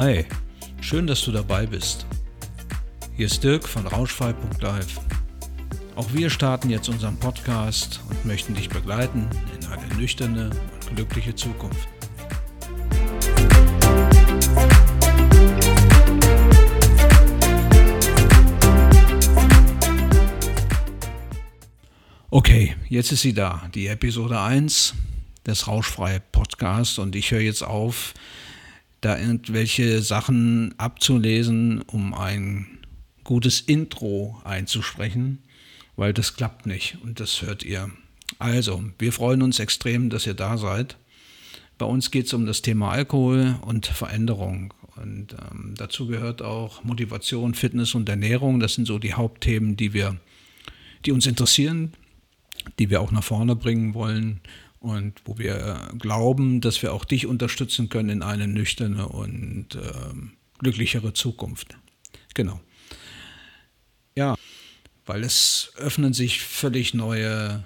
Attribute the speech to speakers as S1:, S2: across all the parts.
S1: Hi, schön, dass du dabei bist. Hier ist Dirk von Rauschfrei.live. Auch wir starten jetzt unseren Podcast und möchten dich begleiten in eine nüchterne und glückliche Zukunft. Okay, jetzt ist sie da, die Episode 1 des Rauschfrei Podcasts und ich höre jetzt auf, da irgendwelche Sachen abzulesen, um ein gutes Intro einzusprechen, weil das klappt nicht und das hört ihr. Also, wir freuen uns extrem, dass ihr da seid. Bei uns geht es um das Thema Alkohol und Veränderung. Und ähm, dazu gehört auch Motivation, Fitness und Ernährung. Das sind so die Hauptthemen, die wir, die uns interessieren, die wir auch nach vorne bringen wollen und wo wir glauben, dass wir auch dich unterstützen können in eine nüchterne und äh, glücklichere Zukunft. Genau. Ja, weil es öffnen sich völlig neue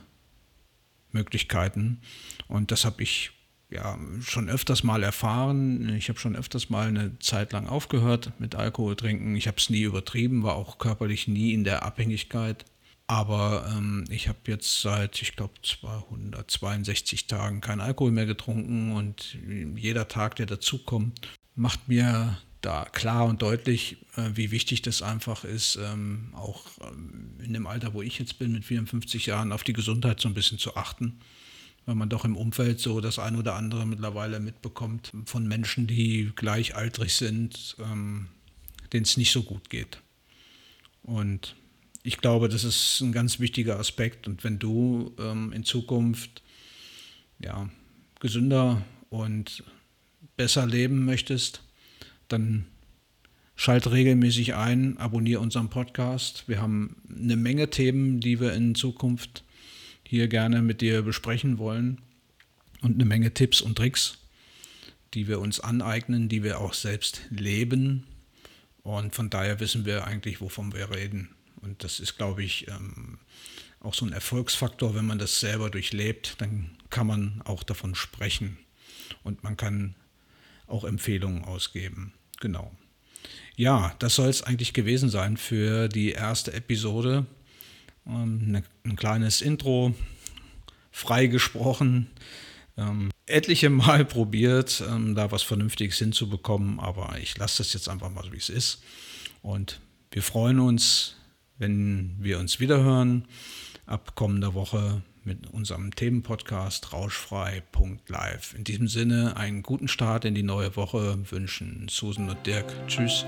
S1: Möglichkeiten und das habe ich ja schon öfters mal erfahren. Ich habe schon öfters mal eine Zeit lang aufgehört mit Alkohol trinken. Ich habe es nie übertrieben, war auch körperlich nie in der Abhängigkeit. Aber ähm, ich habe jetzt seit, ich glaube, 262 Tagen keinen Alkohol mehr getrunken und jeder Tag, der dazukommt, macht mir da klar und deutlich, äh, wie wichtig das einfach ist, ähm, auch ähm, in dem Alter, wo ich jetzt bin, mit 54 Jahren, auf die Gesundheit so ein bisschen zu achten. Weil man doch im Umfeld so das ein oder andere mittlerweile mitbekommt von Menschen, die gleichaltrig sind, ähm, denen es nicht so gut geht. Und ich glaube, das ist ein ganz wichtiger Aspekt. Und wenn du ähm, in Zukunft ja, gesünder und besser leben möchtest, dann schalt regelmäßig ein, abonniere unseren Podcast. Wir haben eine Menge Themen, die wir in Zukunft hier gerne mit dir besprechen wollen und eine Menge Tipps und Tricks, die wir uns aneignen, die wir auch selbst leben. Und von daher wissen wir eigentlich, wovon wir reden. Und das ist, glaube ich, ähm, auch so ein Erfolgsfaktor, wenn man das selber durchlebt, dann kann man auch davon sprechen und man kann auch Empfehlungen ausgeben. Genau. Ja, das soll es eigentlich gewesen sein für die erste Episode. Ähm, ein kleines Intro, frei gesprochen. Ähm, etliche Mal probiert, ähm, da was Vernünftiges hinzubekommen, aber ich lasse das jetzt einfach mal so, wie es ist. Und wir freuen uns, wenn wir uns wiederhören ab kommender Woche mit unserem Themenpodcast rauschfrei.live. In diesem Sinne einen guten Start in die neue Woche wünschen Susan und Dirk. Tschüss.